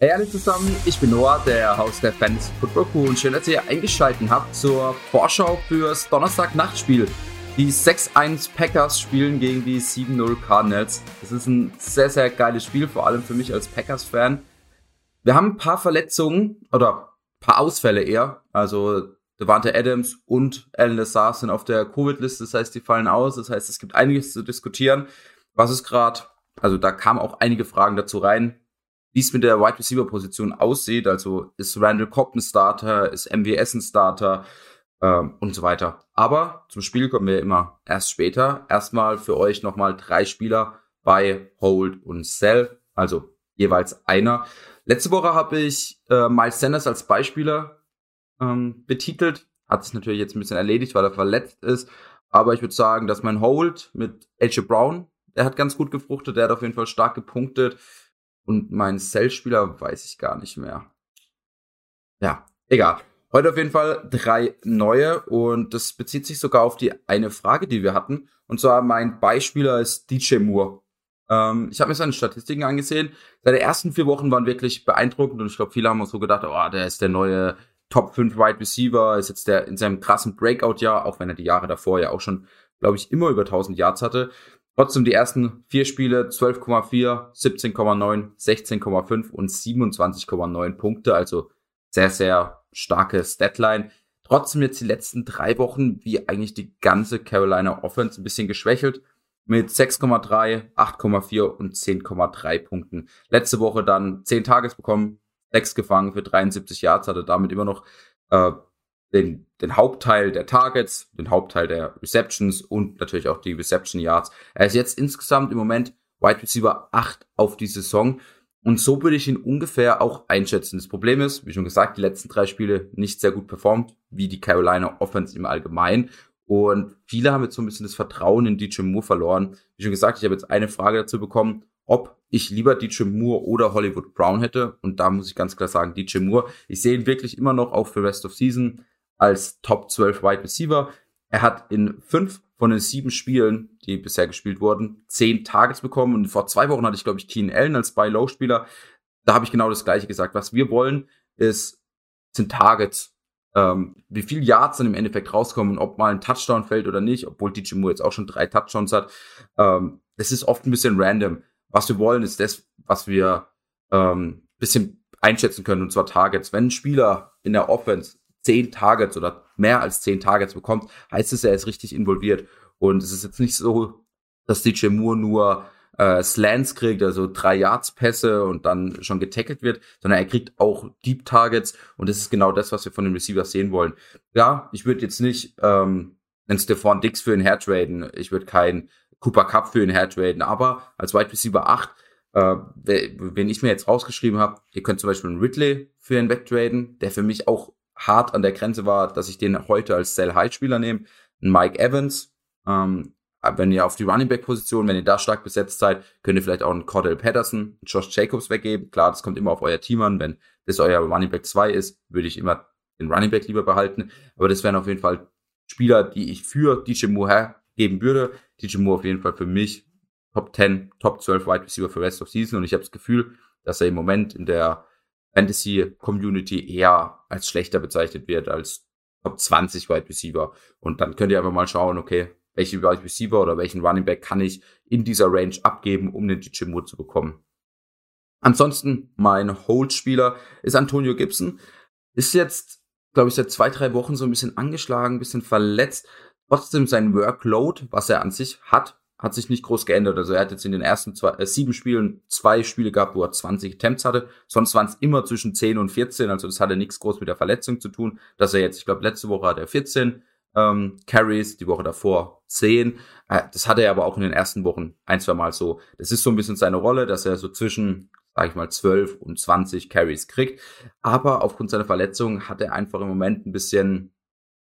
Hey alle zusammen, ich bin Noah, der Haus der Fantasy Football Crew und schön, dass ihr eingeschaltet habt zur Vorschau fürs Donnerstag-Nachtspiel. Die 6-1 Packers spielen gegen die 7-0 Cardinals. Das ist ein sehr, sehr geiles Spiel, vor allem für mich als Packers-Fan. Wir haben ein paar Verletzungen oder ein paar Ausfälle eher. Also Devante Adams und Alan Lazar sind auf der Covid-Liste, das heißt, die fallen aus. Das heißt, es gibt einiges zu diskutieren. Was ist gerade, also da kamen auch einige Fragen dazu rein wie es mit der Wide Receiver Position aussieht. Also ist Randall Cobb ein Starter, ist MWS ein Starter ähm, und so weiter. Aber zum Spiel kommen wir immer erst später. Erstmal für euch nochmal drei Spieler bei Hold und Sell, also jeweils einer. Letzte Woche habe ich äh, Miles Sanders als Beispieler ähm, betitelt. Hat sich natürlich jetzt ein bisschen erledigt, weil er verletzt ist. Aber ich würde sagen, dass mein Hold mit AJ Brown, der hat ganz gut gefruchtet, der hat auf jeden Fall stark gepunktet. Und mein Cell-Spieler weiß ich gar nicht mehr. Ja, egal. Heute auf jeden Fall drei neue und das bezieht sich sogar auf die eine Frage, die wir hatten. Und zwar mein Beispieler ist DJ Moore. Ähm, ich habe mir seine Statistiken angesehen. Seine ersten vier Wochen waren wirklich beeindruckend und ich glaube, viele haben auch so gedacht, oh, der ist der neue Top 5 Wide Receiver, ist jetzt der in seinem krassen Breakout-Jahr, auch wenn er die Jahre davor ja auch schon, glaube ich, immer über 1000 Yards hatte. Trotzdem die ersten vier Spiele 12,4, 17,9, 16,5 und 27,9 Punkte. Also sehr, sehr starke Statline. Trotzdem jetzt die letzten drei Wochen wie eigentlich die ganze Carolina Offense ein bisschen geschwächelt mit 6,3, 8,4 und 10,3 Punkten. Letzte Woche dann 10 Tages bekommen, 6 gefangen für 73 Yards, hatte damit immer noch äh, den, den Hauptteil der Targets, den Hauptteil der Receptions und natürlich auch die Reception Yards. Er ist jetzt insgesamt im Moment Wide Receiver 8 auf die Saison. Und so würde ich ihn ungefähr auch einschätzen. Das Problem ist, wie schon gesagt, die letzten drei Spiele nicht sehr gut performt, wie die Carolina Offense im Allgemeinen. Und viele haben jetzt so ein bisschen das Vertrauen in DJ Moore verloren. Wie schon gesagt, ich habe jetzt eine Frage dazu bekommen, ob ich lieber DJ Moore oder Hollywood Brown hätte. Und da muss ich ganz klar sagen, DJ Moore. Ich sehe ihn wirklich immer noch auch für Rest of Season als Top 12 Wide Receiver. Er hat in fünf von den sieben Spielen, die bisher gespielt wurden, zehn Targets bekommen. Und vor zwei Wochen hatte ich, glaube ich, Keenan Allen als Buy-Low-Spieler. Da habe ich genau das Gleiche gesagt. Was wir wollen, ist, sind Targets. Ähm, wie viel Yards dann im Endeffekt rauskommen, ob mal ein Touchdown fällt oder nicht, obwohl DJ Moore jetzt auch schon drei Touchdowns hat. Ähm, ist oft ein bisschen random. Was wir wollen, ist das, was wir ähm, bisschen einschätzen können, und zwar Targets. Wenn ein Spieler in der Offense zehn Targets oder mehr als zehn Targets bekommt, heißt es, er ist richtig involviert. Und es ist jetzt nicht so, dass DJ Moore nur äh, Slants kriegt, also drei Yards Pässe und dann schon getackelt wird, sondern er kriegt auch Deep Targets und das ist genau das, was wir von den Receivers sehen wollen. Ja, ich würde jetzt nicht ähm, einen Stephon Dix für ihn hertraden, ich würde keinen Cooper Cup für ihn hertraden, aber als Wide Receiver 8 äh, wenn ich mir jetzt rausgeschrieben habe, ihr könnt zum Beispiel einen Ridley für ihn wegtraden, der für mich auch hart an der Grenze war, dass ich den heute als Sell-High-Spieler nehme. Mike Evans, ähm, wenn ihr auf die Running Back Position, wenn ihr da stark besetzt seid, könnt ihr vielleicht auch einen Cordell Patterson, Josh Jacobs weggeben. Klar, das kommt immer auf euer Team an. Wenn das euer Running Back 2 ist, würde ich immer den Running Back lieber behalten. Aber das wären auf jeden Fall Spieler, die ich für DJ Moore hergeben würde. DJ Moore auf jeden Fall für mich Top 10, Top 12 Wide Receiver für Rest of Season. Und ich habe das Gefühl, dass er im Moment in der Fantasy-Community eher als schlechter bezeichnet wird als Top 20 Wide Receiver. Und dann könnt ihr einfach mal schauen, okay, welche Wide Receiver oder welchen Running Back kann ich in dieser Range abgeben, um den DJ Moore zu bekommen. Ansonsten, mein Hold-Spieler ist Antonio Gibson. Ist jetzt, glaube ich, seit zwei, drei Wochen so ein bisschen angeschlagen, ein bisschen verletzt. Trotzdem sein Workload, was er an sich hat, hat sich nicht groß geändert. Also er hat jetzt in den ersten zwei, äh, sieben Spielen zwei Spiele gehabt, wo er 20 Attempts hatte. Sonst waren es immer zwischen 10 und 14. Also das hatte nichts groß mit der Verletzung zu tun. Dass er jetzt, ich glaube, letzte Woche hat er 14 ähm, Carries, die Woche davor 10. Äh, das hatte er aber auch in den ersten Wochen ein, zwei Mal so. Das ist so ein bisschen seine Rolle, dass er so zwischen, sag ich mal, 12 und 20 Carries kriegt. Aber aufgrund seiner Verletzung hat er einfach im Moment ein bisschen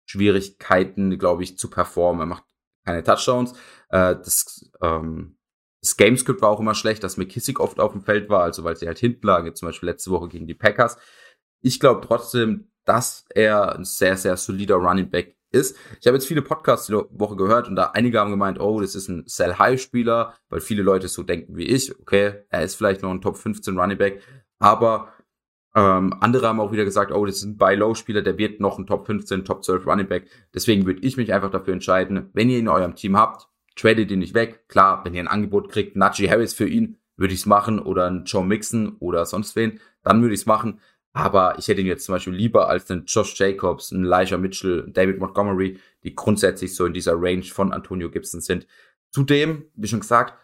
Schwierigkeiten, glaube ich, zu performen. Er macht keine Touchdowns. Äh, das, ähm, das Gamescript war auch immer schlecht, dass McKissick oft auf dem Feld war, also weil sie halt hinten lagen, zum Beispiel letzte Woche gegen die Packers. Ich glaube trotzdem, dass er ein sehr, sehr solider Running Back ist. Ich habe jetzt viele Podcasts die Woche gehört und da einige haben gemeint, oh, das ist ein Sell-High-Spieler, weil viele Leute so denken wie ich, okay, er ist vielleicht noch ein Top 15 Running Back, aber Ähm, andere haben auch wieder gesagt, oh, das ist ein Buy-Low-Spieler, der wird noch ein Top 15, Top 12 Running Back. Deswegen würde ich mich einfach dafür entscheiden, wenn ihr ihn in eurem Team habt, tradet ihn nicht weg. Klar, wenn ihr ein Angebot kriegt, Najee Harris für ihn, würde ich es machen oder ein Joe Mixon oder sonst wen, dann würde ich es machen. Aber ich hätte ihn jetzt zum Beispiel lieber als den Josh Jacobs, einen Elijah Mitchell, David Montgomery, die grundsätzlich so in dieser Range von Antonio Gibson sind. Zudem, wie schon gesagt,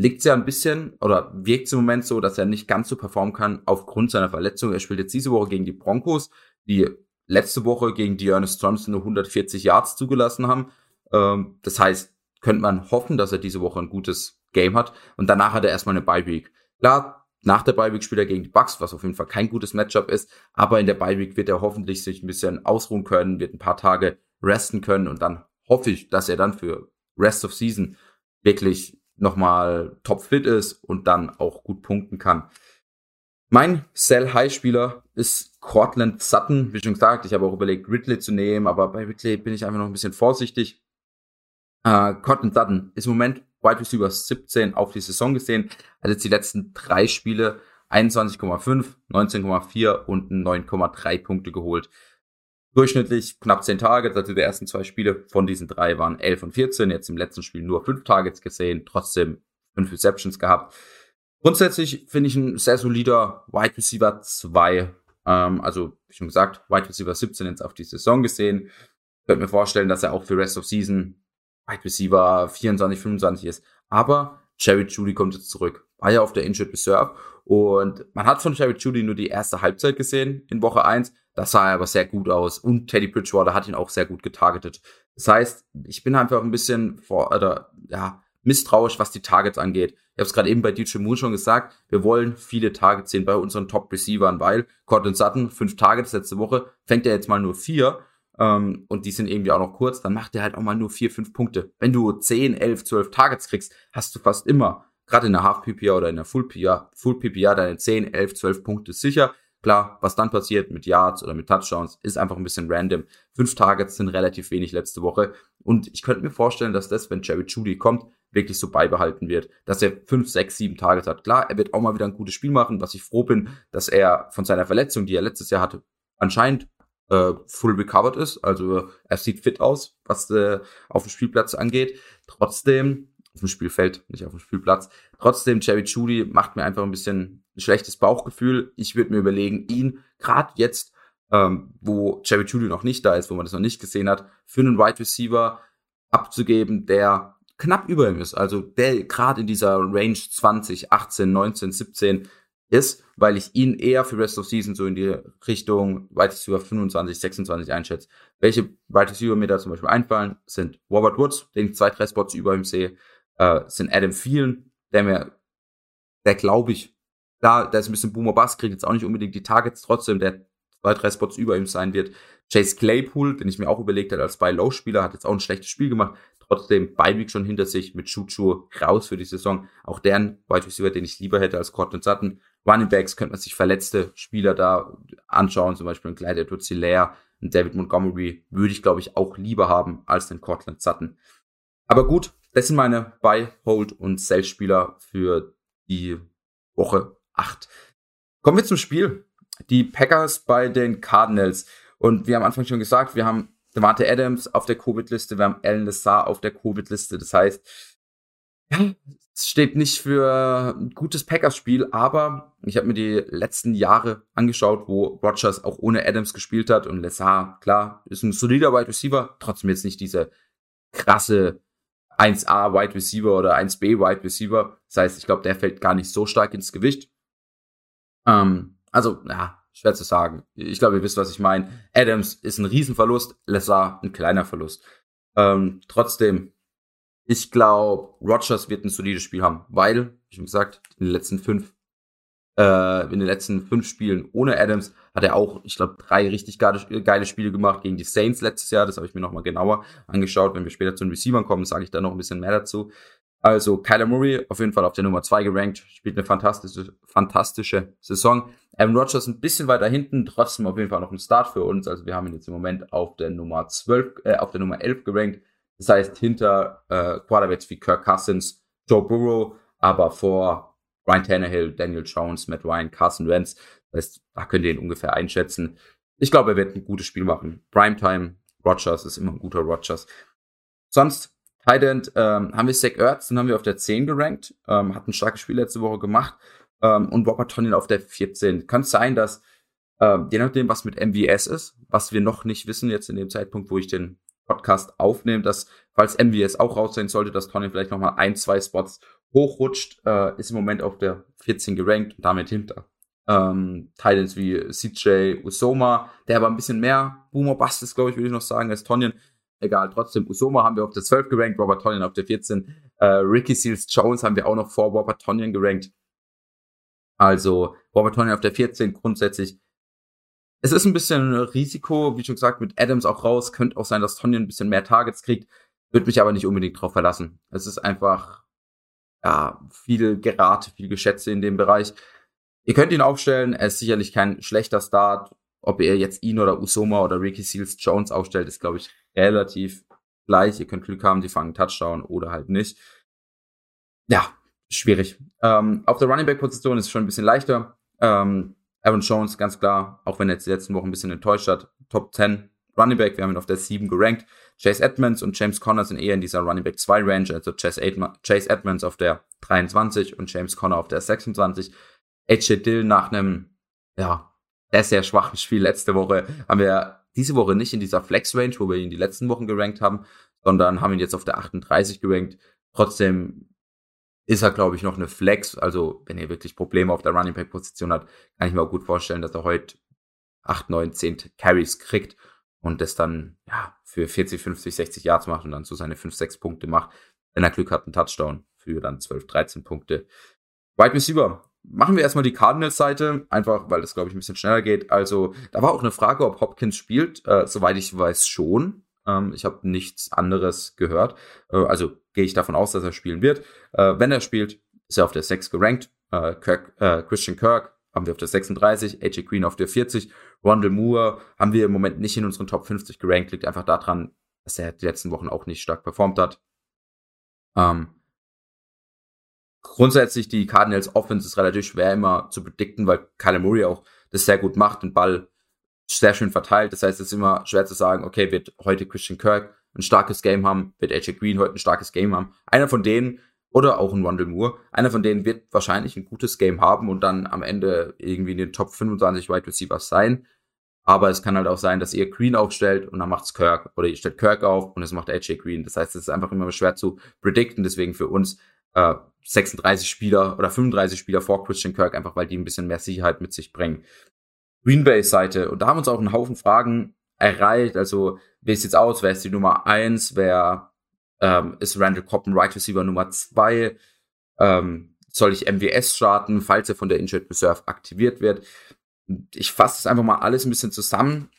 liegt ja ein bisschen oder wirkt im Moment so, dass er nicht ganz so performen kann aufgrund seiner Verletzung. Er spielt jetzt diese Woche gegen die Broncos, die letzte Woche gegen die Ernest Thompson nur 140 Yards zugelassen haben. Ähm, das heißt, könnte man hoffen, dass er diese Woche ein gutes Game hat und danach hat er erstmal eine Bye Week. Klar, nach der Bye Week spielt er gegen die Bucks, was auf jeden Fall kein gutes Matchup ist. Aber in der Bye Week wird er hoffentlich sich ein bisschen ausruhen können, wird ein paar Tage resten können und dann hoffe ich, dass er dann für Rest of Season wirklich nochmal top fit ist und dann auch gut punkten kann. Mein Sell High Spieler ist Cortland Sutton. Wie schon gesagt, ich habe auch überlegt, Ridley zu nehmen, aber bei Ridley bin ich einfach noch ein bisschen vorsichtig. Äh, Cortland Sutton ist im Moment Wide Receiver 17 auf die Saison gesehen, hat jetzt die letzten drei Spiele 21,5, 19,4 und 9,3 Punkte geholt. Durchschnittlich knapp 10 Targets, also die ersten zwei Spiele von diesen drei waren 11 und 14, jetzt im letzten Spiel nur 5 Targets gesehen, trotzdem 5 Receptions gehabt. Grundsätzlich finde ich ein sehr solider Wide Receiver 2. Ähm, also, wie schon gesagt, Wide Receiver 17 jetzt auf die Saison gesehen. Ich könnte mir vorstellen, dass er auch für Rest of Season Wide Receiver 24, 25 ist. Aber Jerry Judy kommt jetzt zurück. War ja auf der Injured Reserve. Und man hat von Jerry Judy nur die erste Halbzeit gesehen in Woche 1. Das sah aber sehr gut aus. Und Teddy Bridgewater hat ihn auch sehr gut getargetet. Das heißt, ich bin einfach ein bisschen vor, oder, ja, misstrauisch, was die Targets angeht. Ich habe es gerade eben bei DJ Moon schon gesagt, wir wollen viele Targets sehen bei unseren Top-Receivern, weil Cortland Sutton, fünf Targets letzte Woche, fängt er jetzt mal nur vier ähm, und die sind irgendwie auch noch kurz, dann macht er halt auch mal nur vier, fünf Punkte. Wenn du 10, 11, 12 Targets kriegst, hast du fast immer, gerade in der Half PPA oder in der Full PPA, Full PPA deine 10, 11, 12 Punkte sicher. Klar, was dann passiert mit Yards oder mit Touchdowns, ist einfach ein bisschen random. Fünf Targets sind relativ wenig letzte Woche. Und ich könnte mir vorstellen, dass das, wenn Jerry Judy kommt, wirklich so beibehalten wird, dass er fünf, sechs, sieben Targets hat. Klar, er wird auch mal wieder ein gutes Spiel machen, was ich froh bin, dass er von seiner Verletzung, die er letztes Jahr hatte, anscheinend äh, full recovered ist. Also er sieht fit aus, was äh, auf dem Spielplatz angeht. Trotzdem, auf dem Spielfeld, nicht auf dem Spielplatz. Trotzdem, Jerry Judy macht mir einfach ein bisschen ein schlechtes Bauchgefühl. Ich würde mir überlegen, ihn gerade jetzt, ähm, wo Jerry Judy noch nicht da ist, wo man das noch nicht gesehen hat, für einen Wide Receiver abzugeben, der knapp über ihm ist. Also der gerade in dieser Range 20, 18, 19, 17 ist, weil ich ihn eher für Rest of Season so in die Richtung Wide Receiver 25, 26 einschätze. Welche Wide Receiver mir da zum Beispiel einfallen, sind Robert Woods, den ich zwei, drei Spots über ihm sehe, äh, sind Adam Thielen, der mir, der glaube ich, da, der ist ein bisschen Boomer Bass, kriegt jetzt auch nicht unbedingt die Targets, trotzdem der zwei, drei Spots über ihm sein wird. Chase Claypool, den ich mir auch überlegt habe als Buy-Low-Spieler, hat jetzt auch ein schlechtes Spiel gemacht, trotzdem Beiweek schon hinter sich mit Chuchu raus für die Saison. Auch deren Wide Receiver, den ich lieber hätte als Cortland Sutton. Running Backs könnte man sich verletzte Spieler da anschauen, zum Beispiel ein Clyde edwards hilaire ein David Montgomery, würde ich, glaube ich, auch lieber haben als den Cortland Sutton. Aber gut, das sind meine Buy, Hold und Sell-Spieler für die Woche 8. Kommen wir zum Spiel. Die Packers bei den Cardinals. Und wir haben am Anfang schon gesagt, wir haben Devante Adams auf der Covid-Liste, wir haben Alan Lessar auf der Covid-Liste. Das heißt, ja, es steht nicht für ein gutes Packers-Spiel, aber ich habe mir die letzten Jahre angeschaut, wo Rogers auch ohne Adams gespielt hat und Lessar, klar, ist ein solider Wide Receiver, trotzdem jetzt nicht diese krasse 1A Wide Receiver oder 1B Wide Receiver. Das heißt, ich glaube, der fällt gar nicht so stark ins Gewicht. Ähm, also, ja, schwer zu sagen. Ich glaube, ihr wisst, was ich meine. Adams ist ein Riesenverlust, Lessar ein kleiner Verlust. Ähm, trotzdem, ich glaube, Rogers wird ein solides Spiel haben, weil, wie schon gesagt, in den letzten fünf, äh, in den letzten fünf Spielen ohne Adams hat er auch, ich glaube, drei richtig geile, geile Spiele gemacht gegen die Saints letztes Jahr. Das habe ich mir nochmal genauer angeschaut. Wenn wir später zu den Receivern kommen, sage ich da noch ein bisschen mehr dazu. Also Kyler Murray auf jeden Fall auf der Nummer zwei gerankt, spielt eine fantastische, fantastische Saison. Aaron Rodgers ein bisschen weiter hinten, trotzdem auf jeden Fall noch ein Start für uns. Also wir haben ihn jetzt im Moment auf der Nummer 12, äh, auf der Nummer 11 gerankt. Das heißt, hinter äh, Quarterbacks wie Kirk Cousins, Joe Burrow, aber vor Ryan Tannehill, Daniel Jones, Matt Ryan, Carson Wentz. Das heißt, da könnt ihr ihn ungefähr einschätzen. Ich glaube, er wird ein gutes Spiel machen. Primetime, Rogers ist immer ein guter Rogers. Sonst, Tight End, ähm, haben wir Zach Ertz, den haben wir auf der 10 gerankt, ähm, hat ein starkes Spiel letzte Woche gemacht ähm, und Robert Tonyan auf der 14. Kann es sein, dass, ähm, je nachdem, was mit MVS ist, was wir noch nicht wissen jetzt in dem Zeitpunkt, wo ich den Podcast aufnehme, dass, falls MVS auch raus sein sollte, dass Tonyan vielleicht nochmal ein, zwei Spots hochrutscht, äh, ist im Moment auf der 14 gerankt und damit hinter ähm, Titans wie CJ Usoma, der aber ein bisschen mehr Boomer Bust ist, glaube ich, würde ich noch sagen, als Tonyan. Egal, trotzdem, Usoma haben wir auf der 12 gerankt, Robert Tonyan auf der 14. Äh, Ricky Seals Jones haben wir auch noch vor Robert Tonyan gerankt. Also Robert Tonyan auf der 14 grundsätzlich. Es ist ein bisschen Risiko, wie schon gesagt, mit Adams auch raus. Könnte auch sein, dass Tonyan ein bisschen mehr Targets kriegt. Würde mich aber nicht unbedingt drauf verlassen. Es ist einfach, ja, viel Gerate, viel Geschätze in dem Bereich. Ihr könnt ihn aufstellen, er ist sicherlich kein schlechter Start. Ob ihr jetzt ihn oder Usoma oder Ricky Seals Jones aufstellt, ist, glaube ich, relativ gleich. Ihr könnt Glück haben, die fangen Touchdown oder halt nicht. Ja, schwierig. Ähm, auf der Running Back Position ist es schon ein bisschen leichter. Ähm, Aaron Jones, ganz klar, auch wenn er jetzt die letzten Wochen ein bisschen enttäuscht hat, Top 10 Running Back, wir haben ihn auf der 7 gerankt. Chase Edmonds und James Conner sind eher in dieser Running Back 2 Range, also Chase, Edmonds auf der 23 und James Conner auf der 26. AJ Dill nach einem, ja, sehr, sehr schwachen Spiel letzte Woche haben wir diese Woche nicht in dieser Flex-Range, wo wir ihn die letzten Wochen gerankt haben, sondern haben ihn jetzt auf der 38 gerankt. Trotzdem ist er, glaube ich, noch eine Flex. Also, wenn ihr wirklich Probleme auf der Running Back Position hat, kann ich mir auch gut vorstellen, dass er heute 8, 9, 10 Carries kriegt und das dann, ja, für 40, 50, 60 Yards macht und dann so seine 5, 6 Punkte macht. Wenn er Glück hat, einen Touchdown für dann 12, 13 Punkte. Wide Receiver Machen wir erstmal die Cardinals-Seite, einfach weil das, glaube ich, ein bisschen schneller geht. Also, da war auch eine Frage, ob Hopkins spielt. Äh, soweit ich weiß, schon. Ähm, ich habe nichts anderes gehört. Äh, also gehe ich davon aus, dass er spielen wird. Äh, wenn er spielt, ist er auf der 6 gerankt. Äh, Kirk, äh, Christian Kirk haben wir auf der 36, AJ Green auf der 40. Rondell Moore haben wir im Moment nicht in unseren Top 50 gerankt. Liegt einfach daran, dass er die letzten Wochen auch nicht stark performt hat. Ähm, grundsätzlich die Cardinals Offense ist relativ schwer immer zu predikten, weil Kyler Murray auch das sehr gut macht, den Ball sehr schön verteilt. Das heißt, es ist immer schwer zu sagen, okay, wird heute Christian Kirk ein starkes Game haben, wird AJ Green heute ein starkes Game haben. Einer von denen oder auch ein Rondell Moore, einer von denen wird wahrscheinlich ein gutes Game haben und dann am Ende irgendwie in den Top 25 Wide Receivers sein. Aber es kann halt auch sein, dass ihr Green aufstellt und dann macht's Kirk oder ihr stellt Kirk auf und es macht AJ Green. Das heißt, es ist einfach immer schwer zu predikten. Deswegen für uns äh, 36 Spieler oder 35 Spieler vor Christian Kirk, einfach weil die ein bisschen mehr Sicherheit mit sich bringen. Green Bay Seite. Und da haben uns auch einen Haufen Fragen erreicht. Also, wie jetzt aus? Wer ist die Nummer eins? Wer ähm, ist Randall Cobb ein Right Receiver Nummer zwei? Ähm, soll ich MWS starten, falls er von der Injured Reserve aktiviert wird? Ich fasse das einfach mal alles ein bisschen zusammen.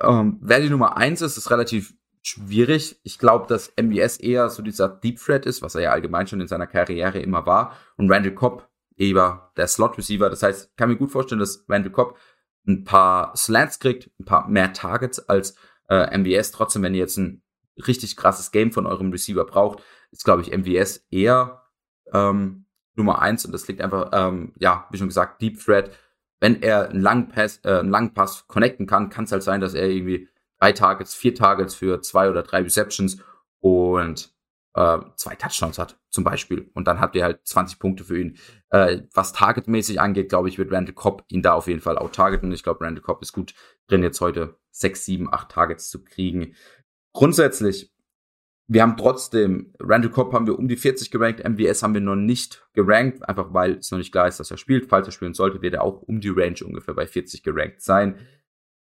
Ähm, wer die Nummer eins ist, ist relativ schwierig. Ich glaube, dass MBS eher so dieser Deep Threat ist, was er ja allgemein schon in seiner Karriere immer war. Und Randall Cobb eher der Slot Receiver. Das heißt, ich kann mir gut vorstellen, dass Randall Cobb ein paar Slants kriegt, ein paar mehr Targets als äh, MBS. Trotzdem, wenn ihr jetzt ein richtig krasses Game von eurem Receiver braucht, ist, glaube ich, MVS eher ähm, Nummer eins und das liegt einfach, ähm, ja, wie schon gesagt, Deep Threat. Wenn er einen langen Pass, äh, einen langen Pass connecten kann, kann es halt sein, dass er irgendwie drei Targets, vier Targets für zwei oder drei Receptions und äh, zwei Touchdowns hat, zum Beispiel. Und dann habt ihr halt 20 Punkte für ihn. Äh, was targetmäßig angeht, glaube ich, wird Randall Cobb ihn da auf jeden Fall auch targeten. Ich glaube, Randall Cobb ist gut drin, jetzt heute sechs, sieben, acht Targets zu kriegen. Grundsätzlich, wir haben trotzdem, Randall Cobb haben wir um die 40 gerankt, MVS haben wir noch nicht gerankt, einfach weil es noch nicht klar ist, dass er spielt. Falls er spielen sollte, wird er auch um die Range ungefähr bei 40 gerankt sein.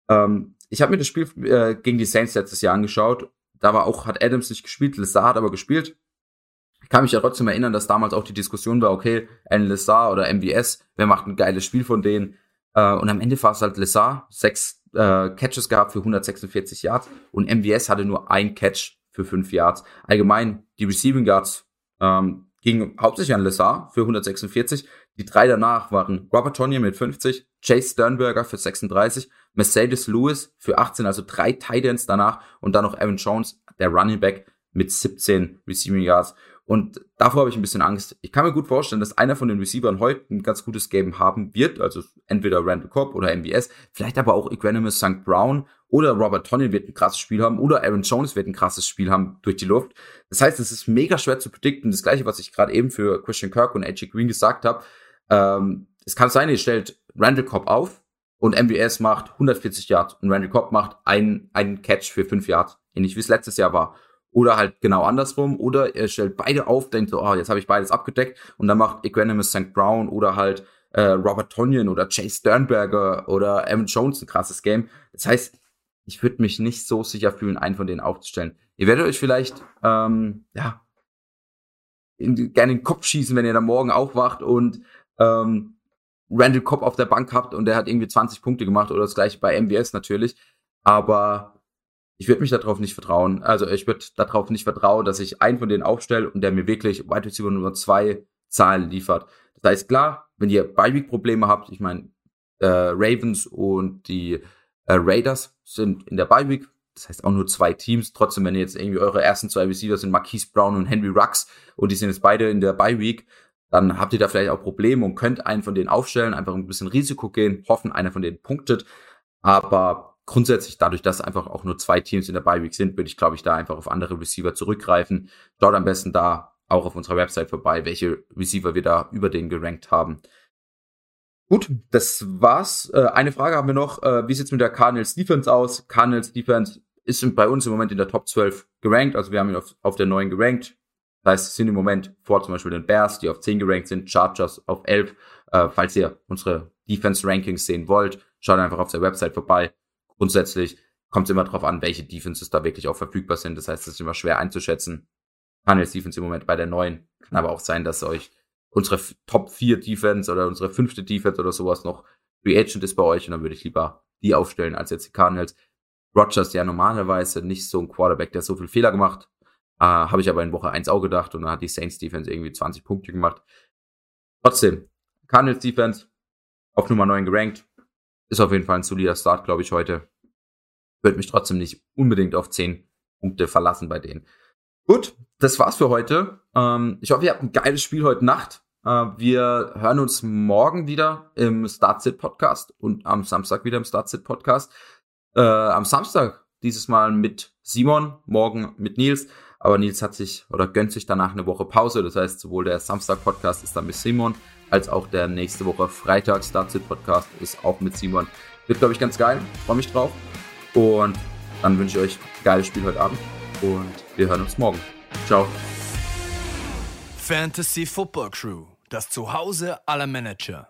Ähm, ich habe mir das Spiel äh, gegen die Saints letztes Jahr angeschaut. Da war auch, hat Adams nicht gespielt, Lissar hat aber gespielt. Ich kann mich ja trotzdem erinnern, dass damals auch die Diskussion war, okay, ein Lissar oder MVS, wer macht ein geiles Spiel von denen? Äh, und am Ende war es halt Lissar, sechs äh, Catches gehabt für 146 Yards und MVS hatte nur ein Catch für fünf Yards. Allgemein, die Receiving Yards ähm, gingen hauptsächlich an Lissar für 146. Die drei danach waren Robert Tonyan mit 50, Chase Sternberger für 36, Mercedes Lewis für 18, also drei Titans danach und dann noch Aaron Jones, der Running Back mit 17 Receiving Yards. Und davor habe ich ein bisschen Angst. Ich kann mir gut vorstellen, dass einer von den Receivern heute ein ganz gutes Game haben wird. Also entweder Randall Cobb oder MBS, vielleicht aber auch Equanimous St. Brown oder Robert Tonyan wird ein krasses Spiel haben oder Aaron Jones wird ein krasses Spiel haben durch die Luft. Das heißt, es ist mega schwer zu predikten. Das gleiche, was ich gerade eben für Christian Kirk und AJ Green gesagt habe. Ähm, es kann sein, ihr stellt Randall Cobb auf und MBS macht 140 Yards und Randall Cobb macht einen, einen Catch für 5 Yards. Ähnlich wie es letztes Jahr war. Oder halt genau andersrum. Oder er stellt beide auf, denkt so, oh, jetzt habe ich beides abgedeckt. Und dann macht Equanimous St. Brown oder halt äh, Robert Tonyan oder Chase Sternberger oder Evan Jones ein krasses Game. Das heißt, ich würde mich nicht so sicher fühlen, einen von denen aufzustellen. Ihr werdet euch vielleicht, ähm, ja, in, gerne in den Kopf schießen, wenn ihr dann morgen aufwacht und ähm, Randall Cobb auf der Bank habt und der hat irgendwie 20 Punkte gemacht oder das gleiche bei MBS natürlich. Aber ich würde mich darauf nicht vertrauen. Also ich würde darauf nicht vertrauen, dass ich einen von denen aufstelle und der mir wirklich Wide Receiver Nummer zwei Zahlen liefert. Das heißt, klar, wenn ihr Bye-Week-Probleme habt, ich meine, äh, Ravens und die äh, Raiders sind in der Bye-Week, das heißt auch nur zwei Teams. Trotzdem, wenn ihr jetzt irgendwie eure ersten zwei Receiver sind Marquise Brown und Henry Rux und die sind jetzt beide in der Bye-Week, dann habt ihr da vielleicht auch Probleme und könnt einen von denen aufstellen, einfach ein bisschen Risiko gehen, hoffen, einer von denen punktet. Aber grundsätzlich dadurch, dass einfach auch nur zwei Teams in der Bye Week sind, würde ich, glaube ich, da einfach auf andere Receiver zurückgreifen. Dort am besten da auch auf unserer Website vorbei, welche Receiver wir da über den gerankt haben. Gut, das war's. Äh, eine Frage haben wir noch. Äh, wie sieht's mit der Cardinals Defense aus? Cardinals Defense ist bei uns im Moment in der Top 12 gerankt. Also wir haben ihn auf, auf der 9 gerankt. Das heißt, sind im Moment vor zum Beispiel den Bears, die auf 10 gerankt sind, Chargers auf 11. Äh, falls ihr unsere Defense Rankings sehen wollt, schaut einfach auf der Website vorbei grundsätzlich kommt es immer darauf an, welche Defenses da wirklich auch verfügbar sind. Das heißt, es ist immer schwer einzuschätzen. Cardinals Defense im Moment bei der neuen. Kann aber auch sein, dass euch unsere Top 4 Defense oder unsere fünfte Defense oder sowas noch Free Agent ist bei euch und dann würde ich lieber die aufstellen als jetzt die Cardinals. Rogers ja normalerweise nicht so ein Quarterback, der so viel Fehler gemacht. Äh, Habe ich aber in Woche 1 auch gedacht und dann hat die Saints Defense irgendwie 20 Punkte gemacht. Trotzdem, Cardinals Defense auf Nummer 9 gerankt ist auf jeden Fall ein solider Start, glaube ich, heute. Würde mich trotzdem nicht unbedingt auf 10 Punkte verlassen bei denen. Gut, das war's für heute. Ähm, ich hoffe, ihr habt ein geiles Spiel heute Nacht. Äh, wir hören uns morgen wieder im Startsit Podcast und am Samstag wieder im Startsit Podcast. Äh, am Samstag dieses Mal mit Simon, morgen mit Nils. Aber Nils hat sich oder gönnt sich danach eine Woche Pause. Das heißt, sowohl der Samstag Podcast ist dann mit Simon als auch der nächste Woche Freitag Startzit Podcast ist auch mit Simon. Wird, glaube ich, ganz geil. Freue mich drauf. Und dann wünsche ich euch ein geiles Spiel heute Abend. Und wir hören uns morgen. Ciao. Fantasy Football Crew. Das Zuhause aller Manager.